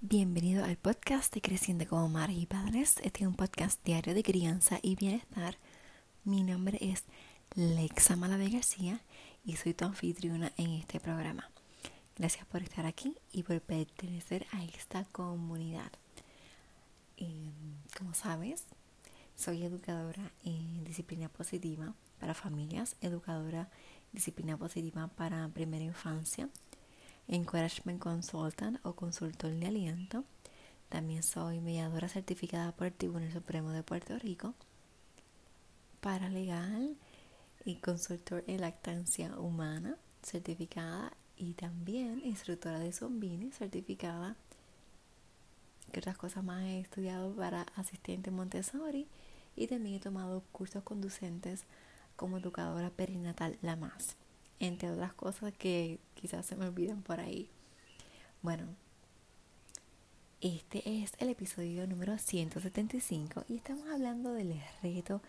Bienvenido al podcast de Creciendo como Madres y Padres. Este es un podcast diario de crianza y bienestar. Mi nombre es Lexa Malave García y soy tu anfitriona en este programa. Gracias por estar aquí y por pertenecer a esta comunidad. Eh, como sabes, soy educadora en disciplina positiva para familias, educadora disciplina positiva para primera infancia Encouragement Consultant o consultor de aliento. También soy mediadora certificada por el Tribunal Supremo de Puerto Rico, paralegal y consultor en lactancia humana certificada y también instructora de Zombini certificada. ¿Qué otras cosas más he estudiado para asistente Montessori? Y también he tomado cursos conducentes como educadora perinatal La Más entre otras cosas que quizás se me olviden por ahí. Bueno, este es el episodio número 175 y estamos hablando del reto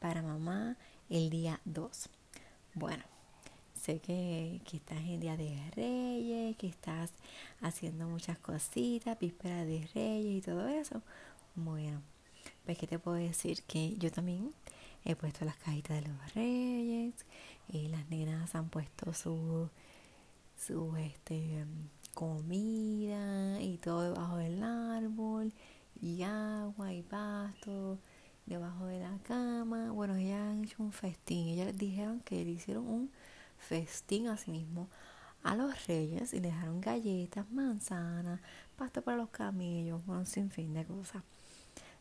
para mamá el día 2. Bueno, sé que, que, estás en Día de Reyes, que estás haciendo muchas cositas, víspera de Reyes y todo eso. Bueno, pues que te puedo decir que yo también he puesto las cajitas de los Reyes, y las nenas han puesto su, su este, comida y todo debajo del árbol y agua y pasto debajo de la cama. Bueno, ellas han hecho un festín. Ellas les dijeron que le hicieron un festín a sí mismo a los reyes y le dejaron galletas, manzanas, pasto para los camellos, un sinfín de cosas.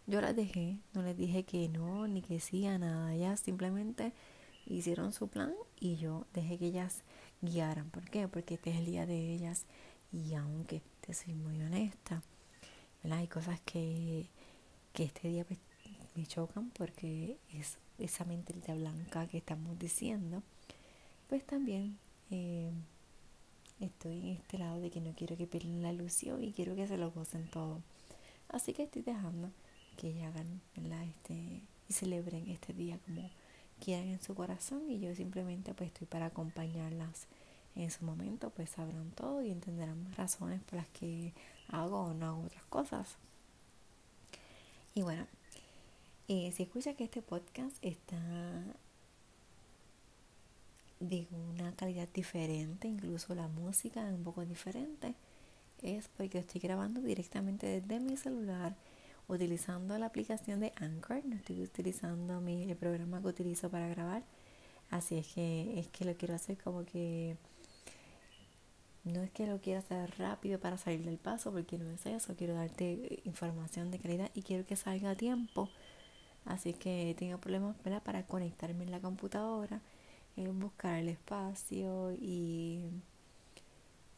Yo las dejé, no les dije que no ni que sí a nada. Ellas simplemente hicieron su plan y yo dejé que ellas guiaran. ¿Por qué? Porque este es el día de ellas y aunque te soy muy honesta, hay cosas que, que este día pues, me chocan porque es esa mentalidad blanca que estamos diciendo, pues también eh, estoy en este lado de que no quiero que pierdan la ilusión y quiero que se lo gocen todo. Así que estoy dejando que ellas hagan este, y celebren este día como quieran en su corazón y yo simplemente pues estoy para acompañarlas en su momento pues sabrán todo y entenderán razones por las que hago o no hago otras cosas y bueno eh, si escucha que este podcast está de una calidad diferente incluso la música es un poco diferente es porque estoy grabando directamente desde mi celular utilizando la aplicación de Anchor, no estoy utilizando mi, el programa que utilizo para grabar. Así es que es que lo quiero hacer como que no es que lo quiera hacer rápido para salir del paso, porque no es eso, quiero darte información de calidad y quiero que salga a tiempo. Así que tengo problemas para conectarme en la computadora, en buscar el espacio y,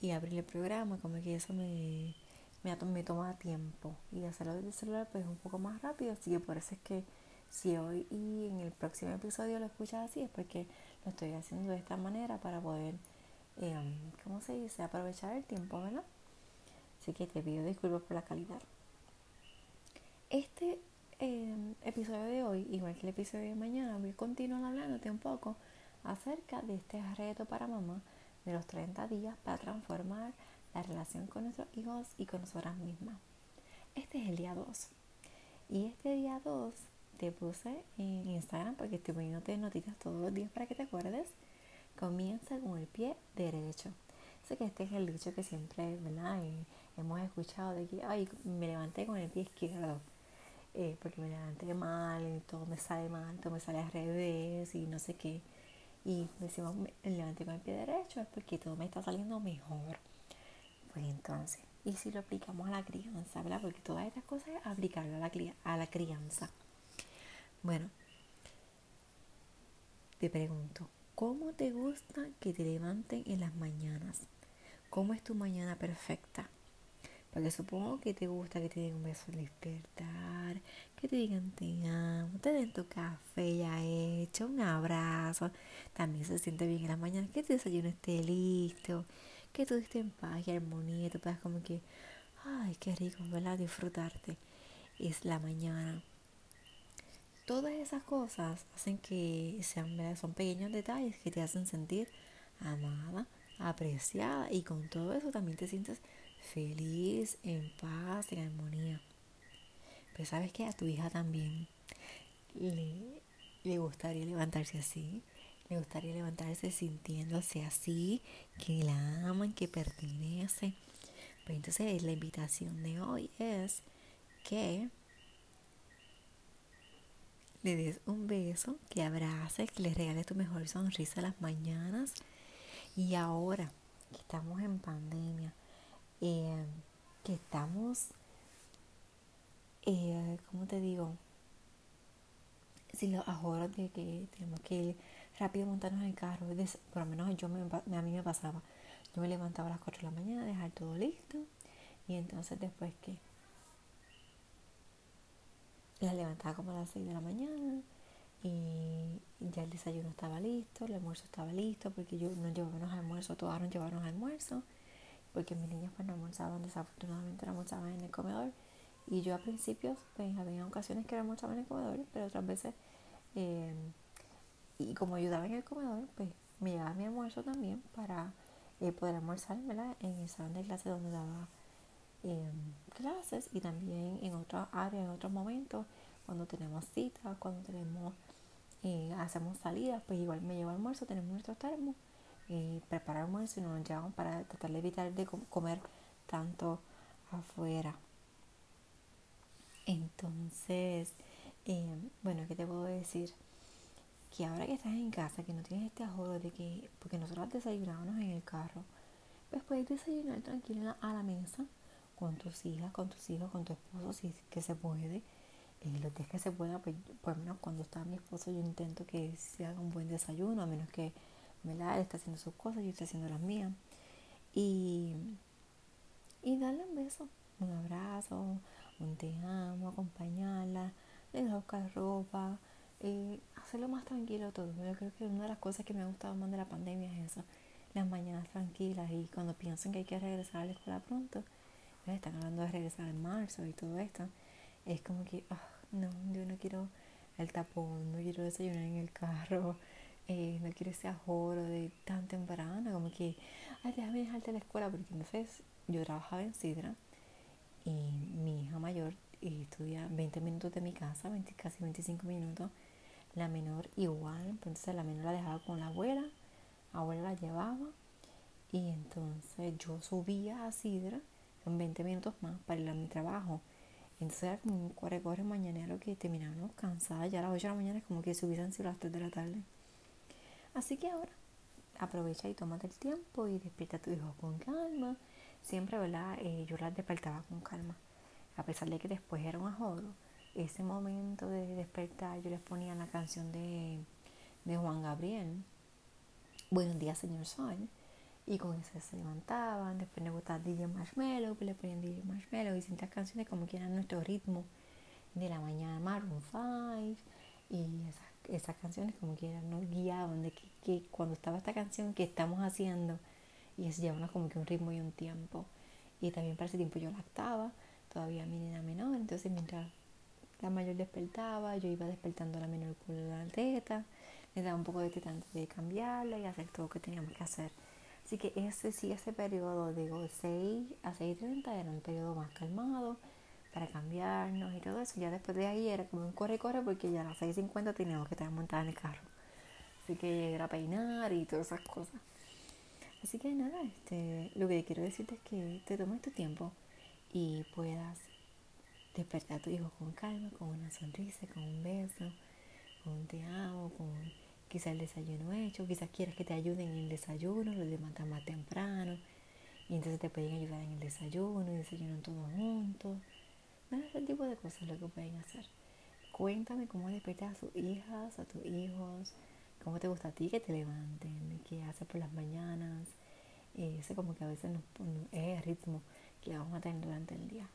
y abrir el programa, como que eso me, me, me toma tiempo. Y hacerlo desde el celular pues es un poco más rápido, así que por eso es que si hoy y en el próximo episodio lo escuchas así es porque lo estoy haciendo de esta manera para poder, eh, ¿cómo se dice? Aprovechar el tiempo, ¿verdad? Así que te pido disculpas por la calidad. Este em, episodio de hoy, igual que el episodio de mañana, voy a continuar hablándote un poco acerca de este reto para mamá de los 30 días para transformar la relación con nuestros hijos y con nosotras mismas. Este es el día 2. Y este día 2 te puse en Instagram porque estoy poniéndote notitas todos los días para que te acuerdes. Comienza con el pie derecho. Sé que este es el dicho que siempre, ¿verdad? hemos escuchado de que, ay, me levanté con el pie izquierdo. Eh, porque me levanté mal, todo me sale mal, todo me sale al revés y no sé qué. Y decimos, me levanté con el pie derecho es porque todo me está saliendo mejor. Pues entonces, y si lo aplicamos a la crianza, ¿verdad? Porque todas estas cosas es aplicarlo a la, a la crianza. Bueno, te pregunto, ¿cómo te gusta que te levanten en las mañanas? ¿Cómo es tu mañana perfecta? Porque supongo que te gusta que te den un beso al despertar, que te digan te amo, te den tu café ya hecho, un abrazo. También se siente bien en la mañana, que tu desayuno esté listo, que tú estés en paz y armonía, tú puedas como que, ay, qué rico, ¿verdad? Disfrutarte. Es la mañana. Todas esas cosas hacen que sean, son pequeños detalles que te hacen sentir amada, apreciada y con todo eso también te sientes feliz, en paz, en armonía. Pero sabes que a tu hija también le, le gustaría levantarse así, le gustaría levantarse sintiéndose así, que la aman, que pertenece. Pues entonces la invitación de hoy es que le des un beso, que abraces, que le regales tu mejor sonrisa a las mañanas. Y ahora que estamos en pandemia, eh, que estamos, eh, ¿cómo te digo? Sin los ahorros de que tenemos que rápido montarnos en el carro, por lo menos yo me, a mí me pasaba. Yo me levantaba a las 4 de la mañana, dejar todo listo y entonces después que la levantaba como a las 6 de la mañana y ya el desayuno estaba listo, el almuerzo estaba listo porque yo no llevábamos almuerzo, todas nos llevaron almuerzo porque mis niñas pues no almorzaban, desafortunadamente no almorzaban en el comedor. Y yo a principios pues había ocasiones que almorzaban en el comedor, pero otras veces eh, y como ayudaba en el comedor pues me llevaba mi almuerzo también para eh, poder almorzar en el salón de clase donde daba clases y también en otras áreas, en otros momentos, cuando tenemos citas, cuando tenemos, eh, hacemos salidas, pues igual me llevo almuerzo, tenemos nuestros termos, y preparar almuerzo y nos llevamos para tratar de evitar de comer tanto afuera. Entonces, eh, bueno, ¿qué te puedo decir? Que ahora que estás en casa, que no tienes este ahorro de que, porque nosotros desayunábamos en el carro, pues puedes desayunar tranquila a la mesa con tus hijas, con tus hijos, con tu esposo, si que se puede. Eh, los días que se pueda, pues por lo menos cuando está mi esposo yo intento que se haga un buen desayuno, a menos que ¿verdad? está haciendo sus cosas, yo estoy haciendo las mías. Y, y darle un beso, un abrazo, un te amo, acompañarla, le a buscar ropa, eh, hacerlo más tranquilo todo. Yo creo que una de las cosas que me ha gustado más de la pandemia es eso, las mañanas tranquilas y cuando piensan que hay que regresar a la escuela pronto, están hablando de regresar en marzo y todo esto, es como que, ah, no, yo no quiero el tapón, no quiero desayunar en el carro, eh, no quiero ese ajoro de tan temprano, como que, ay, déjame dejarte la escuela, porque entonces yo trabajaba en Sidra y mi hija mayor estudia 20 minutos de mi casa, 20, casi 25 minutos, la menor igual, entonces la menor la dejaba con la abuela, la abuela la llevaba y entonces yo subía a Sidra en 20 minutos más para ir a mi trabajo. Entonces era como un corre corre mañanero que terminamos cansada. Ya a las 8 de la mañana es como que se hubiesen sido las 3 de la tarde. Así que ahora aprovecha y tómate el tiempo y despierta a tu hijo con calma. Siempre, ¿verdad? Eh, yo las despertaba con calma. A pesar de que después era un ajoro. Ese momento de despertar yo les ponía la canción de, de Juan Gabriel. Buenos días, señor Sol y con eso se levantaban, después le gustaba DJ Marshmallow, pues le ponían DJ Marshmallow y distintas canciones como que eran nuestro ritmo de la mañana, Maroon 5 y esas, esas canciones como que eran, nos guiaban de que, cuando estaba esta canción que estamos haciendo y eso llevaba como que un ritmo y un tiempo. Y también para ese tiempo yo lactaba todavía mi niña menor entonces mientras la mayor despertaba yo iba despertando a la menor con la teta le daba un poco de teta antes de cambiarla y hacer todo lo que teníamos que hacer Así que ese sí, ese periodo, digo, 6 a 6.30 era un periodo más calmado para cambiarnos y todo eso. Ya después de ahí era como un corre-corre porque ya a las 6.50 teníamos que estar montadas en el carro. Así que era peinar y todas esas cosas. Así que nada, este, lo que quiero decirte es que te tomes tu tiempo y puedas despertar a tu hijo con calma, con una sonrisa, con un beso, con un te amo, con quizá el desayuno hecho, quizás quieras que te ayuden en el desayuno, los levantan más temprano y entonces te pueden ayudar en el desayuno y desayunan todos juntos. Nada, ese tipo de cosas lo que pueden hacer. Cuéntame cómo despiertas a sus hijas, a tus hijos, cómo te gusta a ti que te levanten, qué haces por las mañanas. Eh, ese como que a veces nos, es el ritmo que vamos a tener durante el día.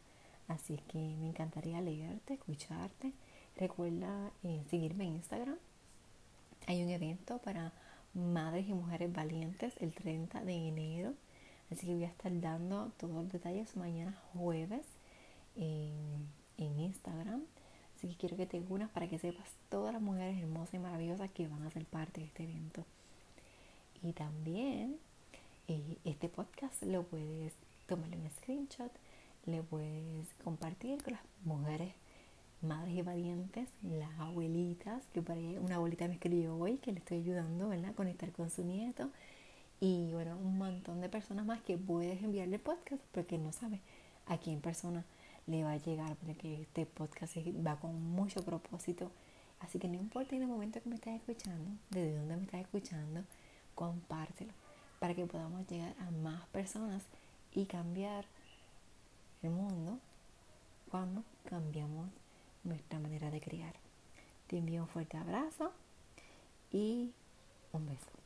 Así que me encantaría leerte, escucharte. Recuerda eh, seguirme en Instagram hay un evento para madres y mujeres valientes el 30 de enero. Así que voy a estar dando todos los detalles mañana jueves en, Instagram. Así que quiero que te unas para que sepas todas las mujeres hermosas y maravillosas que van a ser parte de este evento. Y también eh, este podcast lo puedes tómale un screenshot, le puedes compartir con las mujeres madres y valientes, las abuelitas, que por ahí una abuelita me escribió hoy que le estoy ayudando a conectar con su nieto. Y bueno, un montón de personas más que puedes enviarle podcast porque no sabes a quién persona le va a llegar, porque este podcast va con mucho propósito. Así que no importa en el momento que me estás escuchando, desde dónde me estás escuchando, compártelo para que podamos llegar a más personas y cambiar el mundo cuando cambiamos nuestra manera de criar. Te envío un fuerte abrazo y un beso.